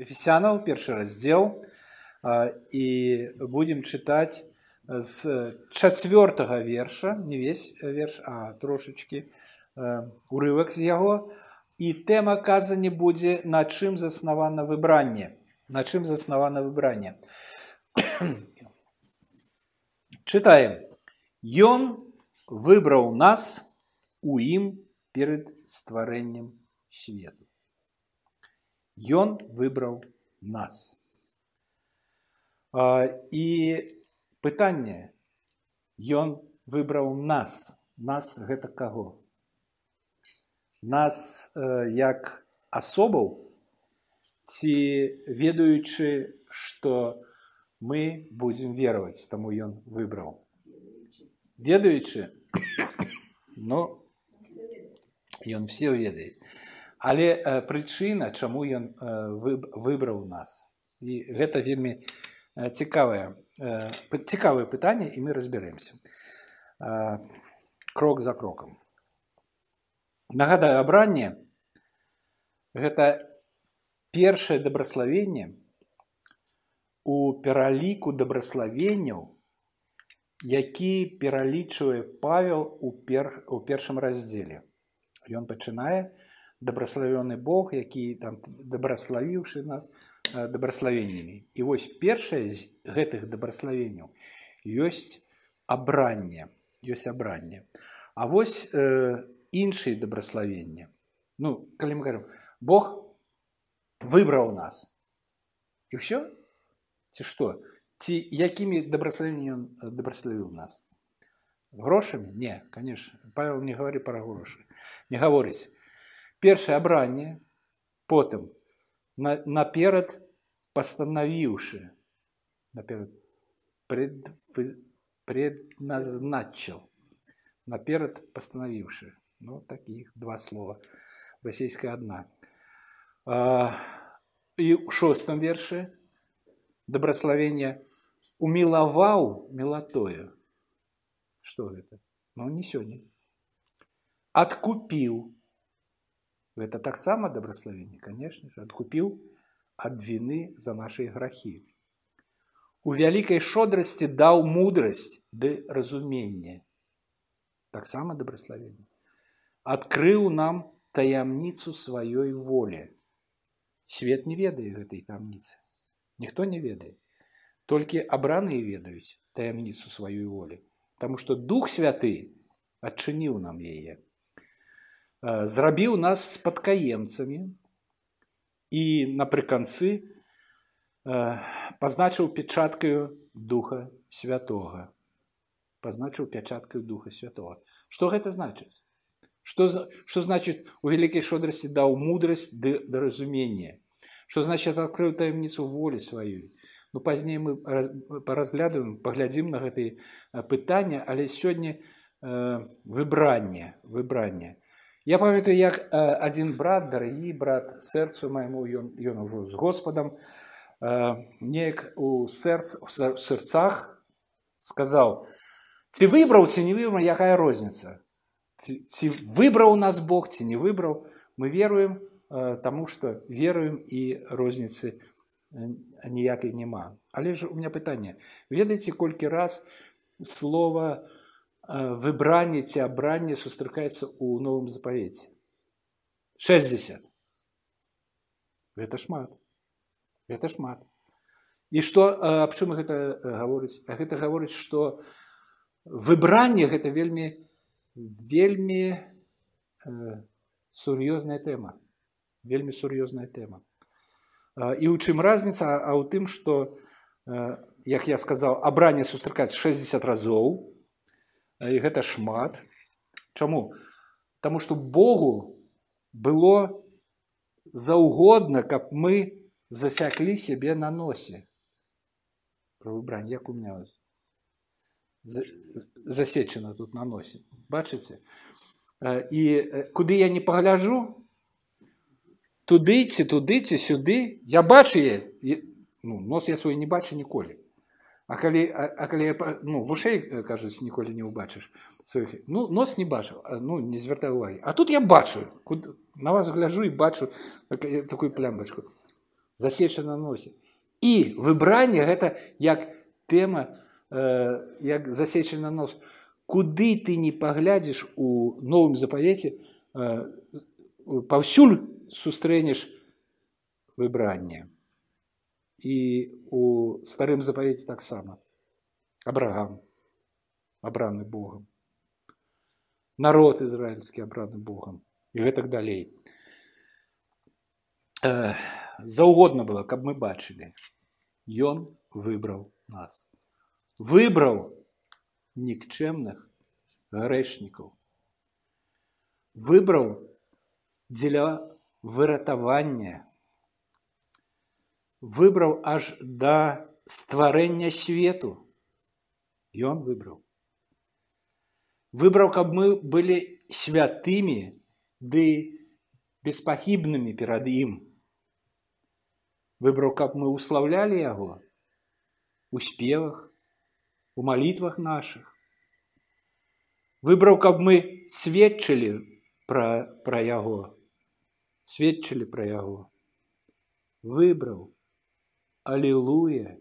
Ефесянаў першы раздзел і будзем чытаць з чацвёртага верша не весь верш а трошачки урывак з яго. І тэма казані будзе на чым заснавана выбранне. На чым заснавана выбранне. Чытаем. Ён выбраў нас у ім перад стварэннем свету Ён выбраў нас. І пытанне. Ён выбраў нас. Нас гэта каго? Нас як асобаў ці ведаючы што мы будзем вераваць таму ён выбраў. Ведаючы? Ну ён все ведае Але э, прычына, чаму ён э, выбраў нас. І гэта вельмі э, цікавае цікавае пытанне і мы разбярэмся. Крок за крокам. Нагадаю абранне гэта першае дабраславенне у пераліку дабраславенняў, які пералічвае павел у, пер, у першым раздзеле. Ён пачынае, дабраславёны Бог, які там дабраславіўшы нас дабраславеннямі. І вось першае з гэтых дабраславенняў ёсць абранне, ёсць абранне. А вось э, іншыя дабраславення. Ну, калі мы кажам, Бог выбраў нас. І ўсё? Ці што? Ці якімі дабраславеннямі ён дабраславіў нас? Грошамі? Не, конечно. Павел не гаварыць пра грошы. Не гаворыць першае абранне потым на, наперад пастанавіўшы наперад пред, предназначил наперад пастанавіўшы ну таких два слова расійская одна а, і у шостом вершы добраславення умілаваў мелатою что гэта ну не сёння адкупіў Гэта таксама дабраславенне, канешне ж, адкупіў ад віны за нашай грахі. У вялікай шодрасці даў мудрасць ды разуменне. Таксама дабраславенне. Адкрыў нам таямніцу сваёй волі. Свет не ведае гэтай таямніцы. Ніхто не ведае. Толькі абраныя ведаюць таямніцу сваёй волі, Таму што дух святы адчыніў нам яе зрабіў нас спадкаемцамі і напрыканцы пазначыў печаткаю духа святого пазначыў пячаткаю духа святого что гэта значыць что что значит у вялікай шодрасці даў мудрасць ды да разумення что значит открыў таямніцу волі сваёй ну пазней мы паразглядаем паглядзім на гэтые пытання але сёння выбранне выбранне Я памятаю, як адзін брат, дарагі брат сэрцу майму ён, ён ужо з Господам неяк у сэрц у сэрцах сказаў: ці выбраў ці не выбраў, якая розніца. Ці, ці выбраў нас Бог ці не выбраў, мы веруем, таму што веруем і розніцы ніякай няма. Але ж у меня пытанне. ведаеце колькі раз слова, выбранне ці абранне сустракаецца ў новым запавеце 60 гэта шмат. Гэта шмат. І што аб чым гэта гаворыць гэта гаворыць што выбранне гэта вельмі вельмі э, сур'ёзная тэма вельмі сур'ёзная тэма і ў чым разніца а ў тым што як я сказаў абранне сустракаць 60 разоў і гэта шмат чаму Таму што Богу было заўгодна каб мы засяклі сябе на носе про выбрань як у меня засечана тут на носе бачыце і куды я не пагляджу туды ці туды ці сюды я бачу ну, нос я свой не бачу ніколі А калі, а, а калі ну, вушэй кажуць ніколі не ўбачыш сваіх ну нос не бачыў ну не звяртай увагі А тут я бачу куд... на вас гляжу і бачу такую плямбачку засечана на носе. І выбранне гэта як тэма э, як засечана нос. Куды ты не паглядзіш у новым запавеце э, паўсюль сустрэнеш выбранне і у старым запавеце таксама абрагам абраны Богом народ ізраільскі абраны Богом і гэтак далей э, заўгодна было каб мы бачылі ён выбраў нас выбраў нікчэмных грэшнікаў выбраў дзеля выратавання выбраў аж да стварэння свету ён выбраў выбраў каб мы былі святымі ды беспагібнымі перад ім выбраў каб мы уславлялі яго у спевах у малітвах наших выбраў каб мы сведчылі пра пра яго сведчылі пра яго выбраў алілуя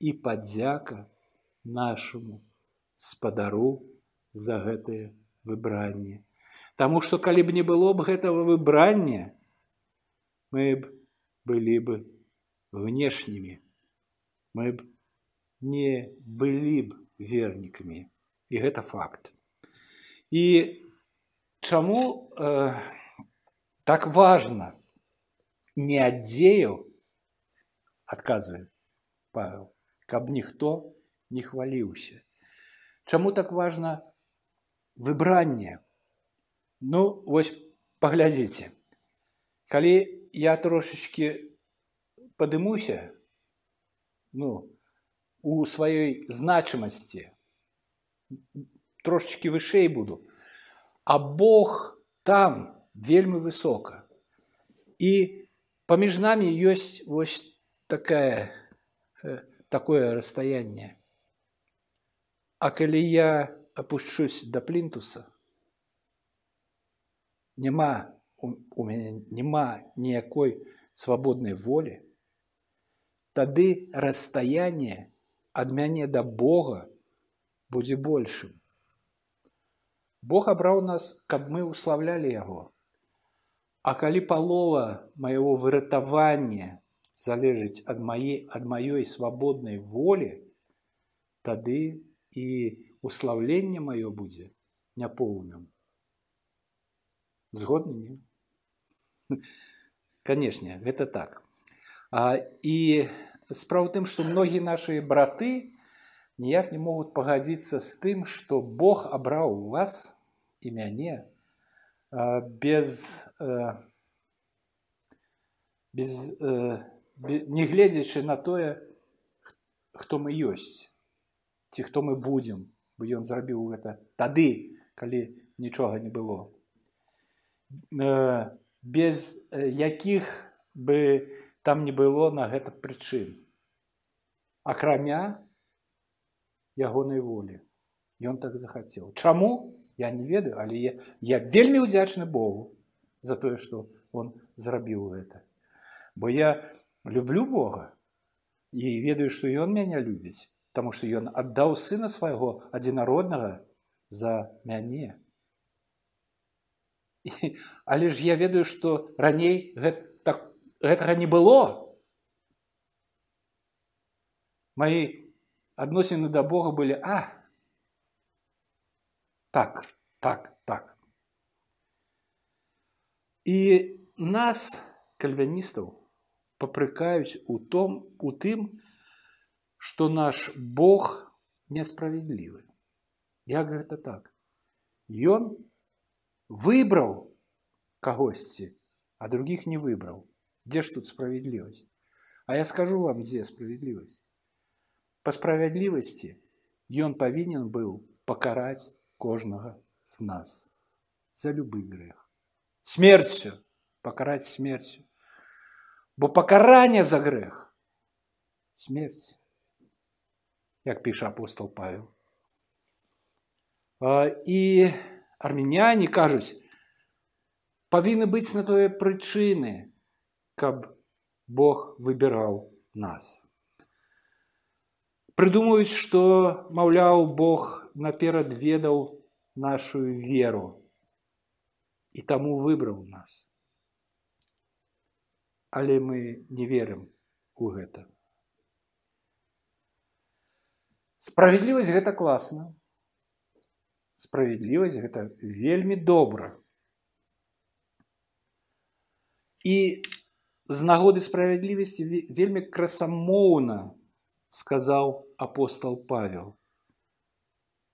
і падзяка нашаму спадару за гэтае выбранне Таму што калі б не было б гэтага выбрання мы б былі бы внешнімі мы б не былі б вернікамі і гэта факт і чаму э, так важна не адзею адказвае павел каб ніхто не хваліўся чаму так важна выбранне ну вось паглядзіце калі я трошечки падымуся ну у сваёй значимасці трошечки вышэй буду а Бог там вельмі высока і паміж намі ёсць вось такая э, такое расстаянне а калі я опушчусь до плінтуса няма у, у мяне няма ніякой свабоднай волі тады расстаяние ад мяне да Бога будзе большым. Бог абраў нас, каб мы ўславлялі яго. А калі палова майго выратавання залежыць ад мае ад маёй свабоднай волі, тады і услаўленне маё будзе няпоўным. Згодны не? Канешне, гэта так. А, і справа ў тым што многія нашы браты ніяк не могуць пагадзіцца з тым што Бог абраў вас і мяне без без не гледзячы на тое хто мы ёсць ці хто мы будзем бо ён зрабіў гэта тады калі нічога не было без якіх бы там не было на гэта прычын акрамя ягонай волі ён так захацеў чаму я не ведаю але я, я вельмі ўдзячны Богу за тое што он зрабіў гэта бо я люблю Бога і ведаю што ён мяне любіць таму што ён аддаў сына свайго адзінароднага за мяне але ж я ведаю што раней гэта гэтага не было мои адносіны да Бога былі а так так так і нас кальвяністаў папрыкаюць у том у тым что наш Бог несправядлівы як гэта так ён выбраў кагосьці а других не выбраў Где ж тут справедливость? А я скажу вам, где справедливость. По справедливости ён повинен был покарать кожного с нас за любы грех. Смертью, покарать смертью. Бо покарание за грех – смерть, як пише апостол Павел. І армяняне кажуць, павінны быць на тое прычыны, каб Бог выбираў нас. Прыдумаюць, што, маўляў, Бог наперад ведаў нашу веру і таму выбраў нас. Але мы не верым у гэта. Справядлівасць гэта класна. Справядлівасць гэта вельмі добра. І з нагоды справядлівасці вельмі красамоўна сказаў апостол Павел,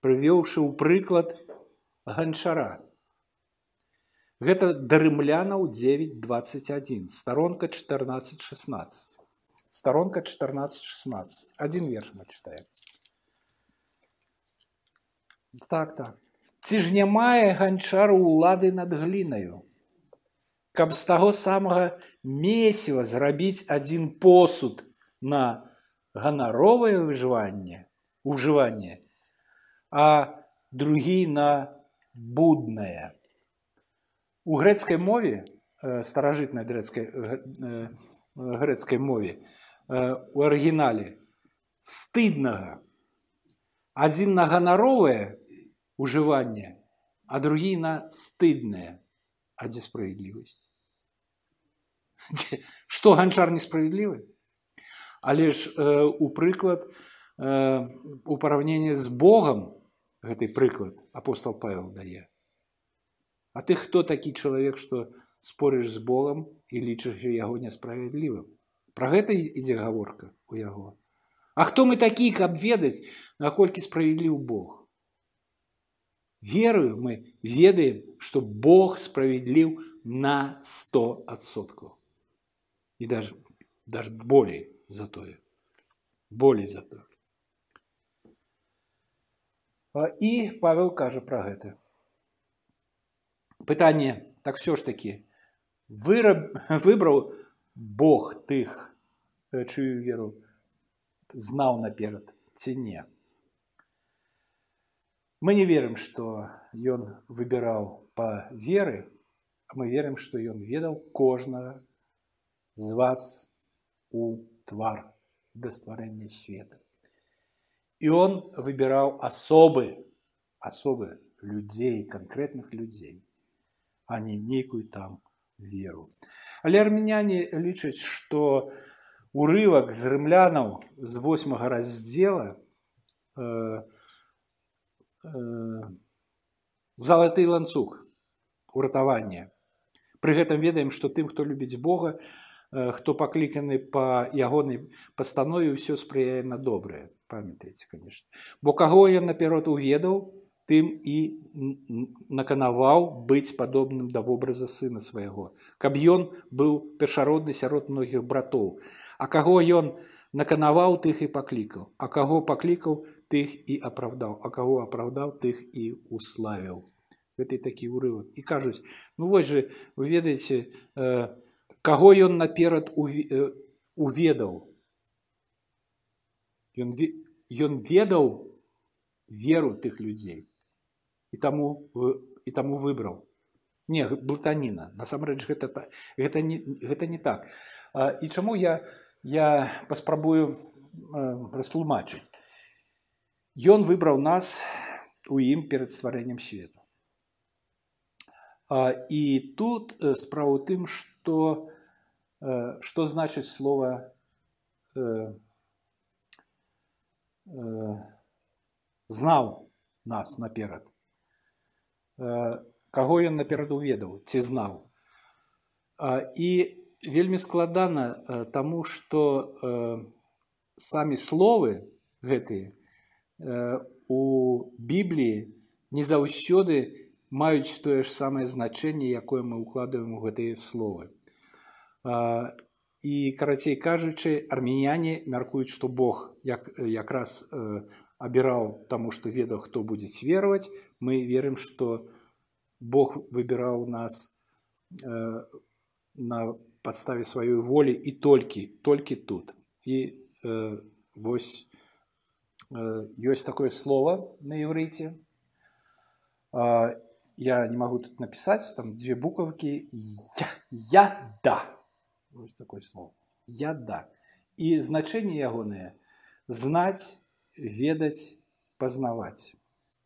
прывёўшы ў прыклад ганчара. Гэта дарымлянаў 921, старонка 1416. Старонка 1416. Один верш мы читаем. Так, так. Ці ж не мае ганчару ўлады над глінаю, каб з таго самага месіва зрабіць адзін посуд на ганаровае выжыванне, ужыванне, а другі на буднае. У грэцкай мове, старажытнай грэцкай, грэцкай мове, у арыгінале стыднага. Адзін на ганаровае ужыванне, а другі на стыднае. А дзе справядлівасць? Што ганчар несправядлівы? Але ж э, у прыклад э, у параўненні з Богам гэты прыклад апостол Павел дае. А ты хто такі чалавек, што спорыш з Богам і лічыш яго несправядлівым? Пра гэта ідзе гаворка у яго. А хто мы такі, каб ведаць, наколькі справядліў Бог? Верую мы ведаем, што Бог справядліў на 100%. І даже, даже болей за тое. Болей за тое. І Павел кажа пра гэта. Пытанне, так все ж таки, выраб, выбраў Бог тых, чыю веру знаў наперад ці не. Мы не верым, што ён выбіраў па веры, а мы верым, што ён ведаў кожнага з вас у твар да стварэння света. І он выбіраў асобы, асобы людзей, канкрэтных людзей, а не нейкую там веру. Але армяне лічаць, што урывак з рымлянаў з восьмага раздзела э, э, залаты ланцуг уратавання. Пры гэтым ведаем, што тым, хто любіць Бога, хто пакліканы па ягонай пастанове ўсё спрыяе на добрае памятаеце конечно бо каго ён наперад уведаў тым і наканаваў быць падобным да вобраза сына свайго каб ён быў першародны сярод многіх братоў а каго ён наканаваў тых і паклікаў а каго паклікаў тых і апраўдаў а каго апраўдаў тых і уславіў гэты такі ўрывак і кажуць ну вось же вы ведаеце э, каго ён наперад уведаў ён, ён ведаў веру тых людзей і таму і таму выбраў не блытаніна насамрэч гэта гэта не гэта не так а, і чаму я я паспрабую растлумачыць ён выбраў нас у ім перад стварэннем свету а, і тут справа ў тым што Э, что значит слово э, э, знаў нас наперад каго ён наперад уведаў ці знаў. І вельмі складана таму што самі словы гэтыя у бібліі не заўсёды маюць тое ж самае значэнне якое мы укладываем у гэтыя словы. І карацей кажучы армяне мяркуюць што Бог як якраз абіраў таму што ведаў хто будзе вераваць мы верым што Бог выбіраў нас на падставе сваёй волі і толькі толькі тут і вось ёсць такое слово на єврыце я не магу тут напісаць там две букавкі я, я да Ось такое слово. Я да. І значэнне ягонае знаць, ведаць, пазнаваць.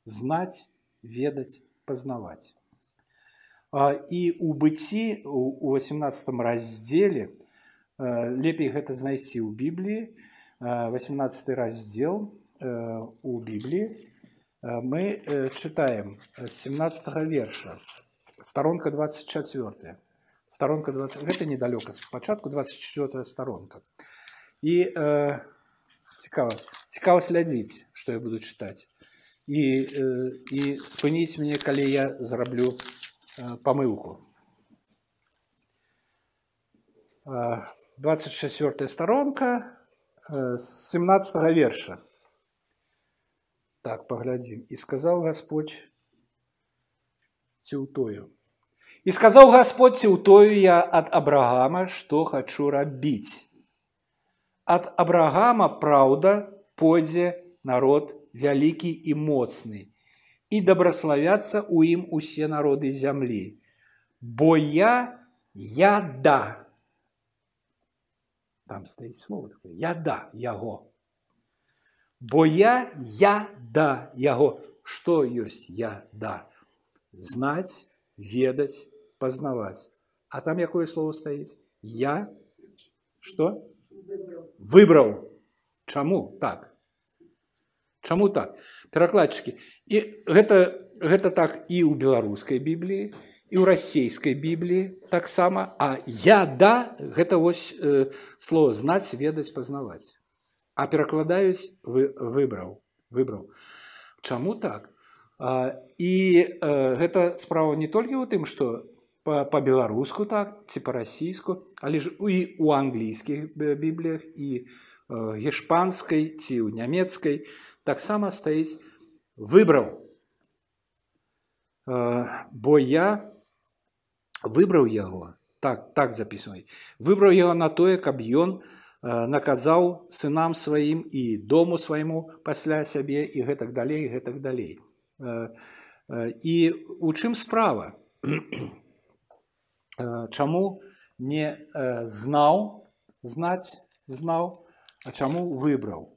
Знаць, ведаць, пазнаваць. І ў быцці у 18 раздзеле лепей гэта знайсці ў Бібліі 18 раздзел у Бібліі мы чытаем з 17 верша старонка 24 старонка 20 гэта недалёка спачатку 24 старонка і э, цікава цікава слядзіць што я буду чытаць і э, і спыніць мне калі я зараблю э, памылку 24 сторонка э, з 17 верша так паглядзім і сказаў Господь ці ў тою і сказаў Господь ці ў тою я ад Абрагама што хачу рабіць ад Абрагама праўда пойдзе народ вялікі і моцны і дабраславяцца ў ім усе народы зямлі бо я я да там стаіць слово такое я да яго бо я я да яго што ёсць я да знаць ведаць пазнаваць а там якое слово стаіць я что выбраў чаму так чаму так перакладчыкі і гэта гэта так і ў беларускай бібліі і ў расійскай бібліі таксама а я да гэта вось э, слово знаць ведаць пазнаваць а перакладаюць вы выбраў выбраў чаму так а, і а, э, гэта справа не толькі ў тым што па-беларуску -па так ці па-расійску але ж і у англійскіх бібліях і э, гешпанскай ці ў нямецкай таксама стаіць выбраў бо я выбраў яго так так запісвай выбраў яго на тое каб ён у наказаў сынам сваім і дому свайму пасля сябе і гэтак далей гэтак далей і у чым справа чаму не знаў знаць знаў а чаму выбраў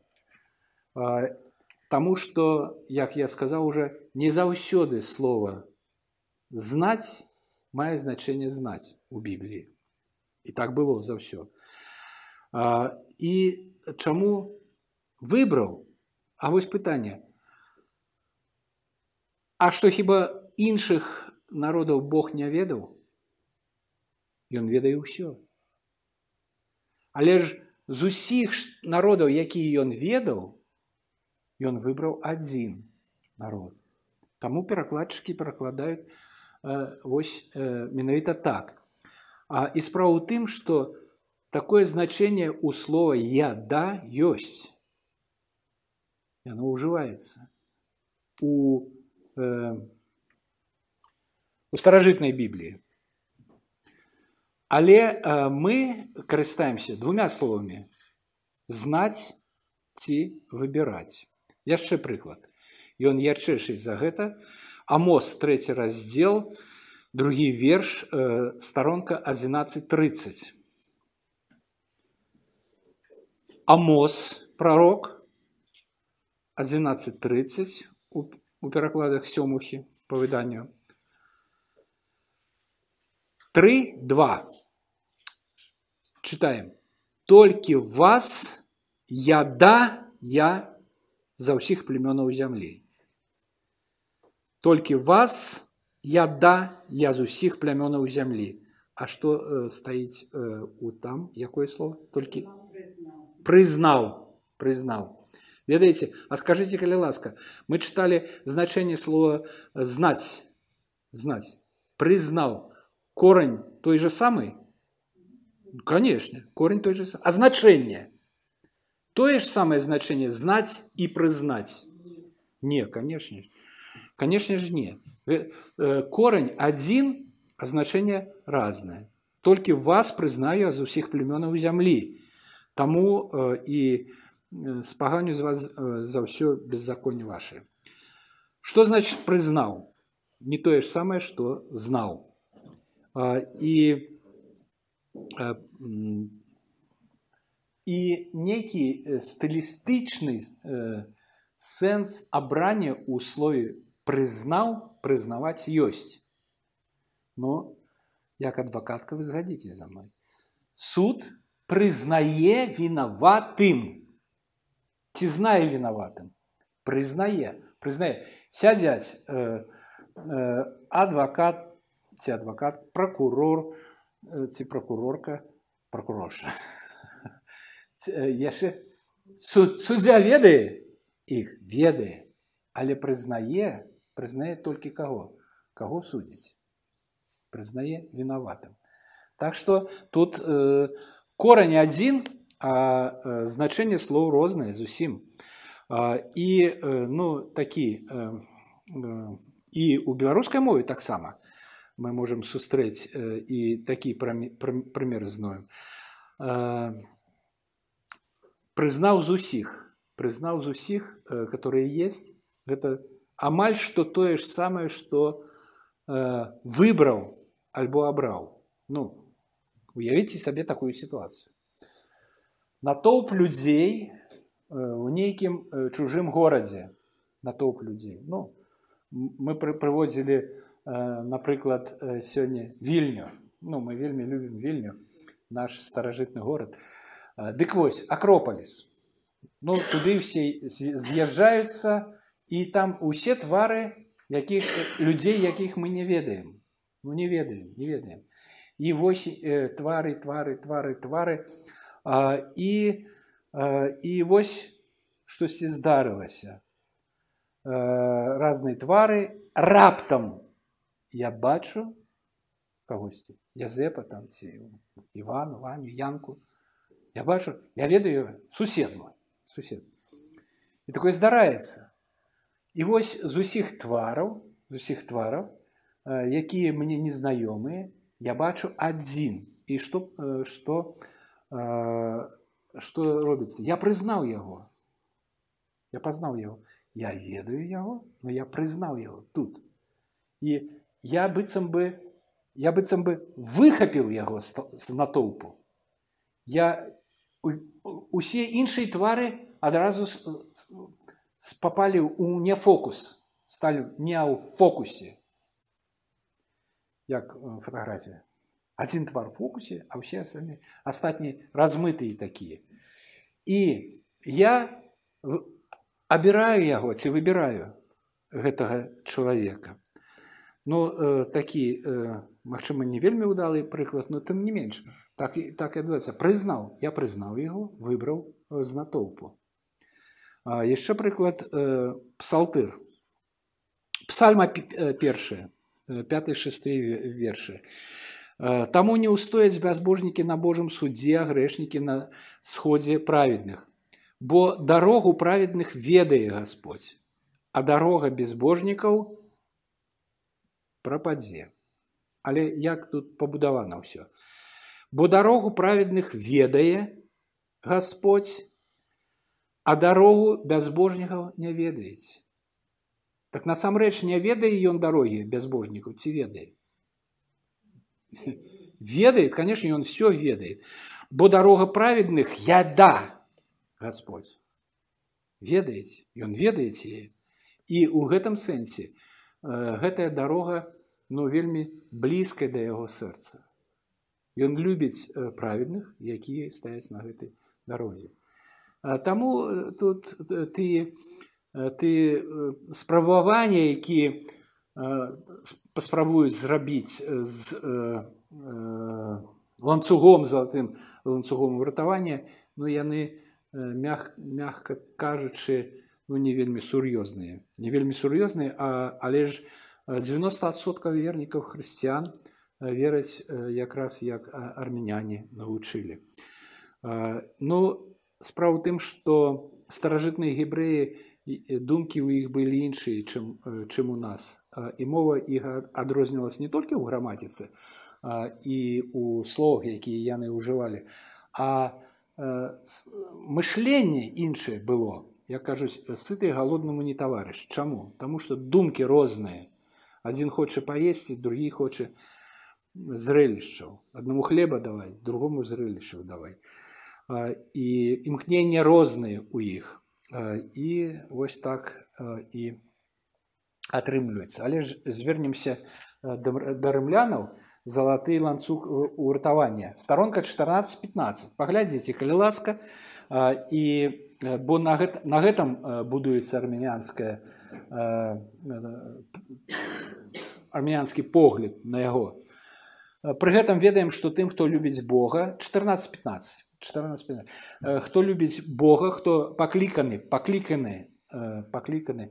Таму што як я сказаў уже не заўсёды слова знаць мае значэнне знаць у бібліі і так было заўсёды і чаму выбраў А вось пытанне А што хіба іншых народаў Бог не ведаў Ён ведае ўсё Але ж з усіх народаў які ён ведаў ён выбраў адзін народ Таму перакладчыкі перакладаюць э, вось э, менавіта так А і справа ў тым што такое значение у слова «я да» есть. И оно уживается. У, э, у старожитной Библии. Але э, мы карыстаемся двумя словамі знаць ці выбіраць. Яшчэ прыклад. Ён ярчэйший за гэта. Амос трэці раздзел, другі верш, э, старонка 11:30. Амос, пророк, 11.30 у, у перакладах сёмухі по выданню. 3.2. Читаем. Толькі вас я да я за ўсіх племёнаў зямлі. Толькі вас я да я з усіх плямёнаў зямлі. А што э, стаіць э, у там якое слово толькі прызнаў прызнаў ведаеце а скажите калі ласка мы чыталі значэнне слова знаць знаць прызнаў корань той же самый конечно корень той же а значэнне тое ж самае значэнне знаць і прызнаць не конечно конечно ж не э, э, корань адзін а значэнне разнае толькі вас прызнаю з усіх племёнаў зямлі Таму і спаганю з вас за ўсё беззаконне ваше. Што значыць прызнаў? Не тое ж самае, што знаў. І і нейкі стылістычны э, сэнс абрання ў слове прызнаў прызнаваць ёсць но як адвакатка вы згадзіце за мной. Суд прызнае вінаватым ці знае вінаватым прызнае прызнае сядзяць э, э, адвакат ці адвакат прокурор э, ці прокурорка прокурорша яшчэ суд, суддзя ведае іх ведае але прызнае прызнае толькі каго каго судзіць прызнае вінаватым так што тут э, корань адзін а э, значэнне слоў рознае зусім а, і э, ну такі э, э, і у беларускай мове таксама мы можемм сустрэць э, і такі прымер зною э, прызнаў з усіх прызнаў з усіх э, которые есть гэта амаль што тое ж самае што э, выбраў альбо абраў ну уявіце сабе такую сітуацыю натоўп людзей у нейкім чужым горадзе натоўп людзей ну мы прыводзілі напрыклад сёння вільню ну мы вельмі любім вільню наш старажытны горад Дык вось акропаліс. Ну туды ўсе з'язджаюцца і там усе твары якіх людзей, якіх мы не ведаем. Ну не ведаем, не ведаем. І вось э, твары, твары, твары, твары. А, і, а, і вось штосьці здарылася. Разныя твары раптам я бачу кагосьці Язепа там ці Івану, Ваню, Янку, я бачу я ведаю сусед мой сусед і такое здараецца і вось з усіх твараў з усіх твараў якія мне незнаёмыя я бачу адзін і што што што робіцца я прызнаў яго я пазнаў яго я ведаю яго но я прызнаў яго тут і я быццам бы я быццам бы выхапіў яго з натоўпу я усе іншыя твары адразу папалі ў нефокус сталі не ў фокусе. Як фатаграфія. Адзін твар фокусе а ўсе астатнія астатнія размытыя такія. І я абіраю яго ці выбіраю гэтага чалавека. Ну э, такі э, магчыма не вельмі ўдалы прыклад но тым не менш так так і адбываецца прызнаў я прызнаў яго выбраў з натоўпу яшчэ прыклад псалтыр псальма першая пятый шесты вершы таму не ўстояць бязбожнікі на Божым суддзе грэшнікі на сходзе праведных бо дарогу праведных ведае Господь а дарога безбожнікаў прападзе але як тут пабудавана ўсё бо дарогу праведных ведае Господь, а дарогу бязбожнікаў не ведаеце. Так насамрэч не ведае ён дарогі бязбожнікаў ці ведае. Ведает, конечно, он все ведает. Бо дорога праведных яда, Господь. Ведаеце, ён ведаеце яе. І ў гэтым сэнсе э, гэтая дарога ну, вельмі блізкая да яго сэрца. Ён любіць праведных, якія стаяць на гэтай дарозе. Таму тут ты, ты спрабаванне, які паспрабуюць зрабіць з ланцугом залатым ланцугом выратавання, ну яны мяг, мягка кажучы, ну, не вельмі сур'ёзныя. Не вельмі сур'ёзныя, але ж 90% вернікаў хрысціян, вераць якраз як армяняне навучылі. Ну справа тым, што старажытныя гібрэі думкі ў іх былі іншыя, чым, чым у нас. І мова іх адрознівалася не толькі ў граматіцы і ў словах, якія яны ўжывалі, а мышленне іншае было. Я кажуць сыты галоднаму не таварыш. Чаму? Таму што думкі розныя. Адзін хоча паесці, другі хоча зрэлішчаў аднаму хлеба давай другому зрэлішчаў давай і імкнення розныя у іх і вось так і атрымліваецца але ж звернемся да рымлянаў залаты ланцуг уратавання старонка 14-15 паглядзіце калі ласка і бо на, гэт, на гэтым будуецца армянская армянскі погляд на яго пры гэтым ведаем што тым хто любіць Бога 14-15 14 хто любіць Бога хто пакліканы пакліканы пакліканы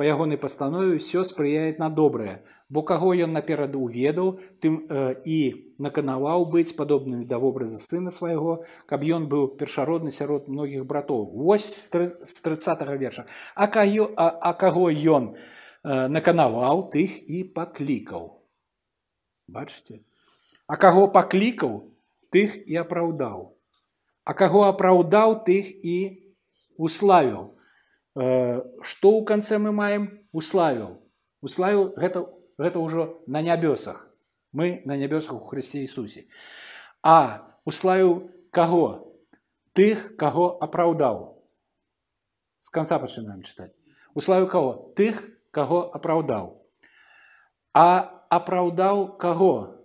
па ягонай пастанове ўсё спрыяет на добрае бо каго ён наперад уведаў тым э, і наканаваў быць падобным да вобраза сына свайго каб ён быў першародны сярод многіх братоў вось з 30 верша а, каю, а, а каго ён э, наканаваў тых і паклікаў бачыце а каго паклікаў тых і апраўдаў а каго апраўдаў тых і уславіў што ў канцэ мы маем уславіў уславіў гэта гэта ўжо на нябёсах мы на нябёсах у хрысце Ісусе а уславіў каго тых каго апраўдаў з конца пачынаем чытаць уславіў каго тых каго апраўдаў а апраўдаў каго?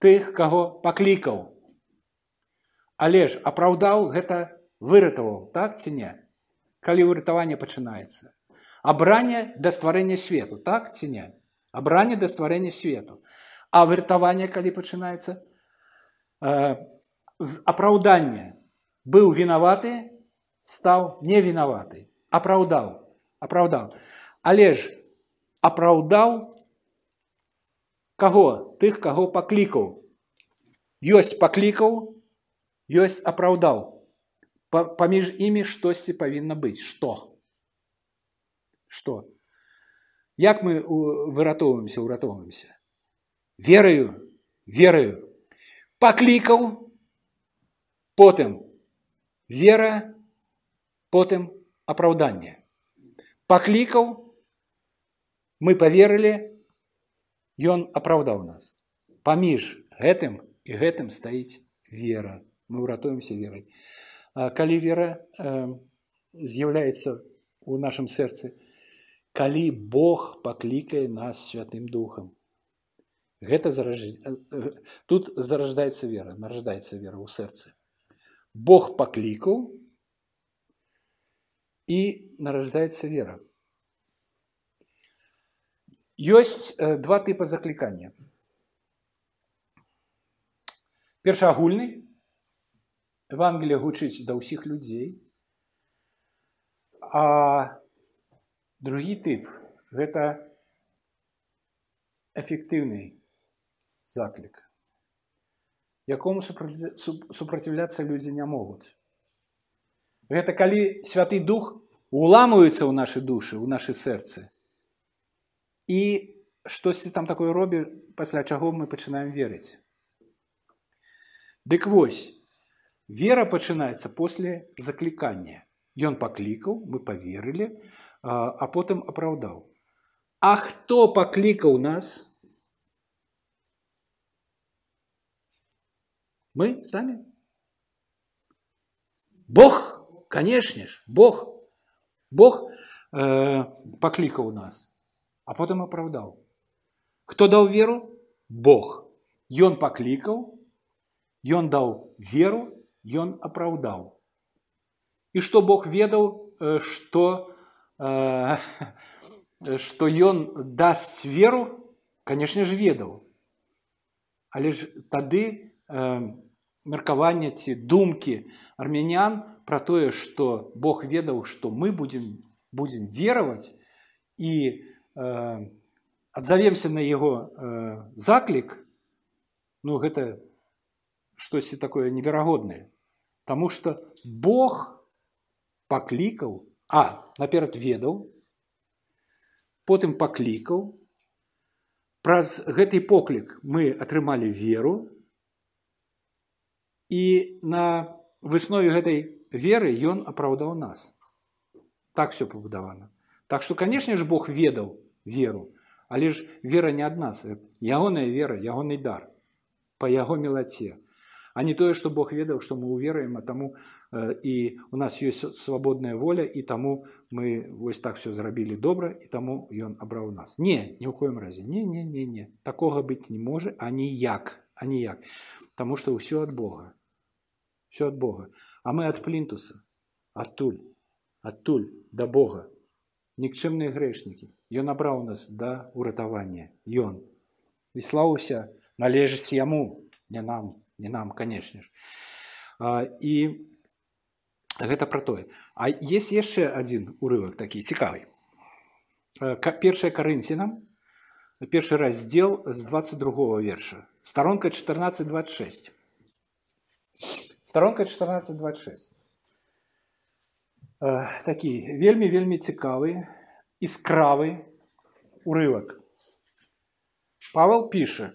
Тых каго паклікаў. Але ж апраўдаў гэта выратаваў так ці не? Калі выратаванне пачынаецца. Абранне да стварэння свету так ці не? Абранне да стварэння свету. А выратаванне калі пачынаецца? Э, з апраўдання. Быў вінаваты стаў невінаваты. Апраўдаў апраўдаў. Але ж апраўдаў каго тых каго паклікаў ёсць паклікаў ёсць апраўдаў паміж імі штосьці павінна быць што што як мы выратоўваемся ўратоўваемся вераю вераю паклікаў потым вера потым апраўданне паклікаў мы поверылі ён апраўдаў нас паміж гэтым і гэтым стаіць вера мы ўратуемся верай калі вера з'яўляецца у нашым сэрцы калі Бог паклікае нас святым духам гэта зараж... тут зараждаецца вера нараждаецца вера ў сэрцы Бог паклікаў і нараждаецца вера Ёсць два тыпа заклікання першаагульны Евангелие гучыць да ўсіх людзей а Другі тип гэта эфектыўны заклік, якому супраціўляцца людзі не могуць. Гэта калі святы дух уламваецца ў нашы душы, у нашы сэрцы. І штосьці там такое робі, пасля чаго мы пачынаем верыць. Дык вось, вера пачынаецца после заклікання. Ён паклікаў, мы поверылі, а потым апраўдаў. А хто паклікаў нас? Мы самі. Бог, канешне ж, Бог. Бог э, паклікаў нас, а потым апраўдаў. Хто даў веру? Бог. Ён паклікаў, ён даў веру, ён апраўдаў. І што Бог ведаў, што што ён дасць веру канешне ж ведаў але ж тады э, меркаванне ці думкі армянян пра тое што Бог ведаў што мы будзем будзем вераваць і э, адзавемся на яго э, заклік ну гэта штосьці такое неверагоднае Таму што Бог паклікаў а наперад ведаў потым паклікаў праз гэты поклік мы атрымалі веру і на выснове гэтай веры ён апраўдаў нас так все пабудавана так что канешне ж Бог ведаў веру але ж вера не ад нас ягоная вера ягоны дар по яго мелаце а не тое што Бог ведаў што мы ўверуем а таму э, і у нас ёсць свабодная воля і таму мы вось так все зрабілі добра і таму ён абраў нас не ні ў коім разе не не не не такога быць не можа а ніяк а ніяк Таму што ўсё ад Бога все ад Бога а мы ад плінтуса адтуль адтуль да Бога нікчымныя грэшнікі ён абраў нас да ўратавання ён і слаўся належыць яму не нам не нам канешне ж і гэта про тое а есть яшчэ один урывак такі цікавы першая карынцінам першы раздзел з 22 верша сторонка 1426 сторонка 1426 такі вельмі вельмі цікавы іскравы урывак павел піша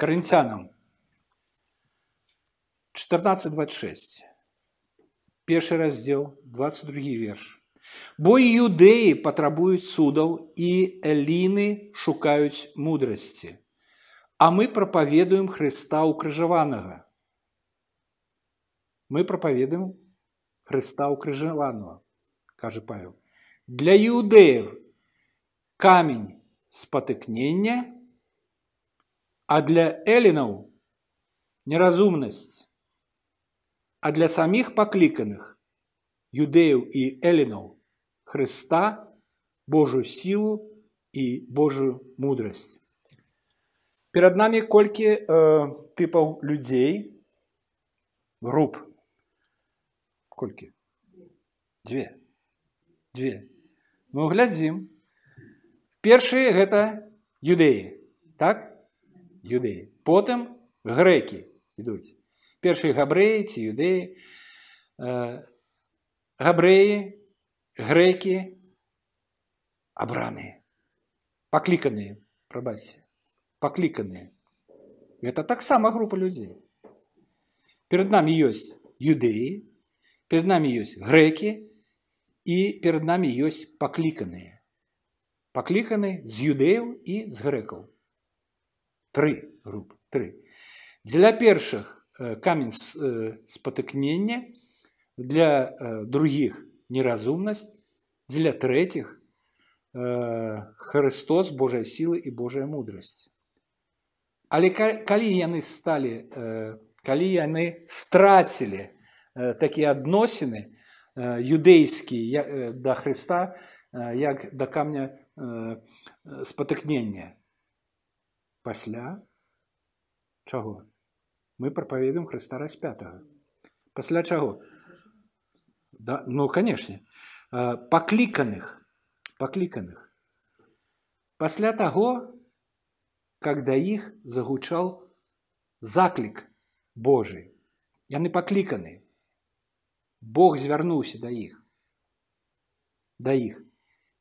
карынцянам 14.26. Першы раздзел 22 верш. Бо і юдэі патрабуюць судаў і эліны шукаюць мудрасці. А мы прапаведуем Хрыста ўкрыжаванага. Мы прапаведуем Хрыста ўкрыжаванага, кажа Павел. Для іудэяў камень спатыкнення, а для элінаў неразумнасць а для саміх пакліканых юдэяў і элінаў Хрыста Божую сілу і Божую мудрасць. Перад намі колькі э, тыпаў людзей груп колькі две две ну глядзім першыя гэта юдэі так юдэі потым грэкі ідуць першыя габрэі ці юдэі габрэі грэкі абраныя пакліканыя прабачце пакліканыя гэта таксама група людзей перад намі ёсць юдэі перад намі ёсць грэкі і перад намі ёсць пакліканыя пакліканы з юдэяў і з грэкаў тры групы тры дзеля першых Э, камень э, спотыкнення для э, других неразумнасць для третьих Христос Божая сілы і Божая мудрасць але калі яны сталі калі яны страцілі такія адносіны юдэйскія да Христа як да камня спатыкнення пасля чаго мы прапаведуем Хрыста распятага. Пасля чаго? Да, ну канешне, пакліканых, пакліканых. Пасля таго, когда іх загучаў заклік Божий. Яны пакліканы. Бог звярнуўся да іх. Да іх.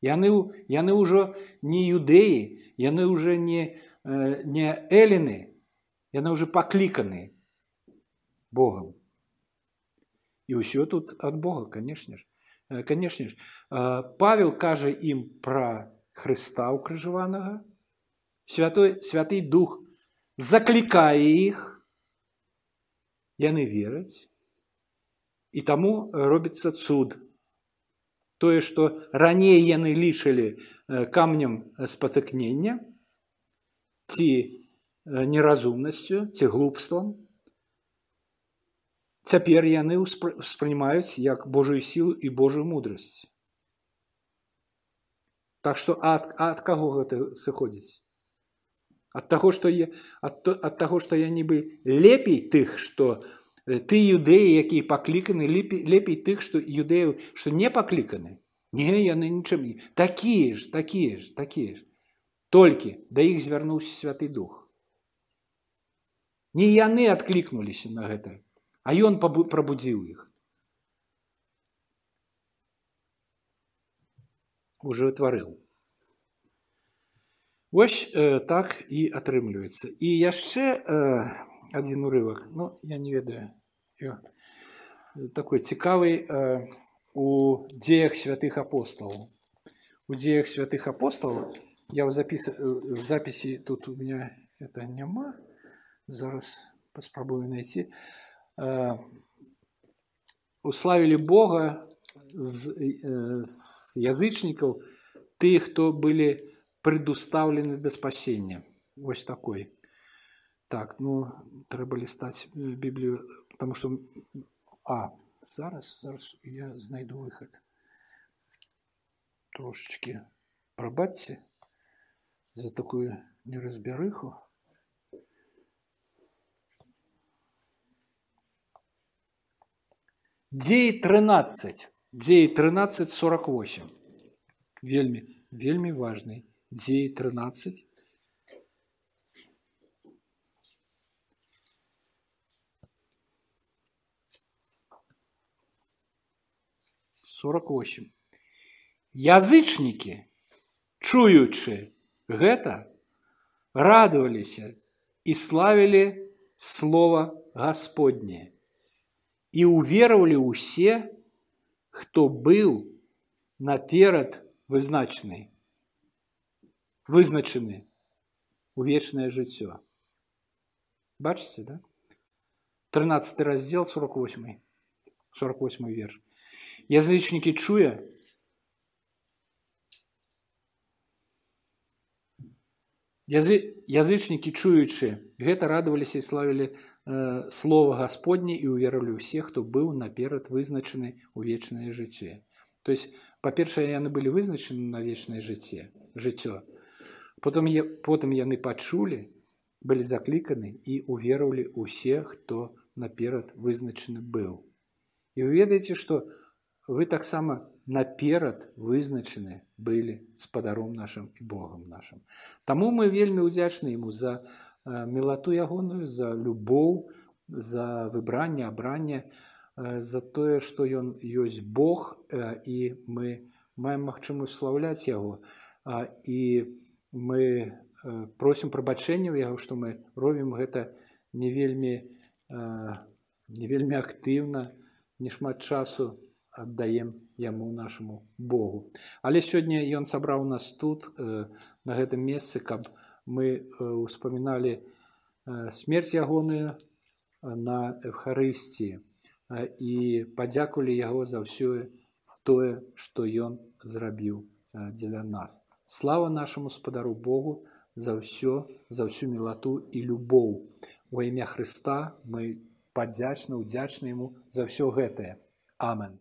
Яны, яны ўжо не юдэі, яны ўжо не, не эліны, яны ўжо пакліканы Богом. І ўсё тут ад Бога, канешне ж. Канешне ж, Павел кажа ім пра Хрыста ўкрыжаванага. Святой святы дух заклікае іх. Яны вераць. І таму робіцца цуд. Тое, што раней яны лічылі камнем спатыкнення ці неразумнасцю ці глупствам цяпер яны ўспрымаюць як Божую сілу і Божую мудрасць так што ад, ад каго гэта сыходзіць ад таго што я ад, ад таго што я нібы лепей тых што ты юдэі якія пакліканы лепей, тых што юдэяў што не пакліканы не яны нічым такія ж такія ж такія ж толькі да іх звярнуўся святы дух Не яны адклікнуліся на гэта, а ён прабудзіў іх. Уже тварыў. Вось э, так і атрымліваецца. І яшчэ э, адзін урывак, ну я не ведаю такой цікавы э, у дзеях святых апостолаў. У дзеях святых апостолаў я ў запісе, в запісе тут у меня это няма зараз паспрабую найти э, уславілі Бога з, э, з язычнікаў тых хто былі предуставлены да спасення вось такой так ну трэба лістаць э, біблію потому что а зараз зараз я знайду выход трошечки прабачце за такую неразбярыху Дзей 13 дзей 1348 вельмі вельмі важный дзей 13 48 язычнікі чуючы гэта радаваліся і славілі слова Гасподне і уверовали ўсе хто быў наперад вызначаны вызначаны у вечнае жыццё бачыце да 13 раздел 48 48 верш Язычнікі чуе Язы, язычнікі чуючы гэта радаваліся і славілі э, слова Господне і ўверылі ўсе хто быў наперад вызначаны ў вечнае жыццё. То есть па-першае яны былі вызначаны на вечнае жыццё жыццё. Потым потым яны пачулі былі закліканы і уверылі ўсе хто наперад вызначаны быў. І вы ведаеце што вы таксама наперад вызначаны былі спадаром нашым і Богом нашим. Таму мы вельмі ўдзячны яму за мелату ягоную, за любоў, за выбранне, абранне, за тое, што ён ёсць Бог і мы маем магчымую слаўляць яго. І мы просім прабачэння ў яго, што мы робім гэта не вельмі, не вельмі актыўна, не шмат часу аддаем яму нашаму Богу. Але сёння ён сабраў нас тут э, на гэтым месцы, каб мы успаміналі э, э, смерць ягоную на Эвхарысціі і падзякулі яго за ўсё тое, што ён зрабіў дзеля нас. Слава нашаму спадару Богу за ўсё за ўсю мелату і любоў. У імя Хрыста мы падзячна, удзячны яму за ўсё гэтае. Амен.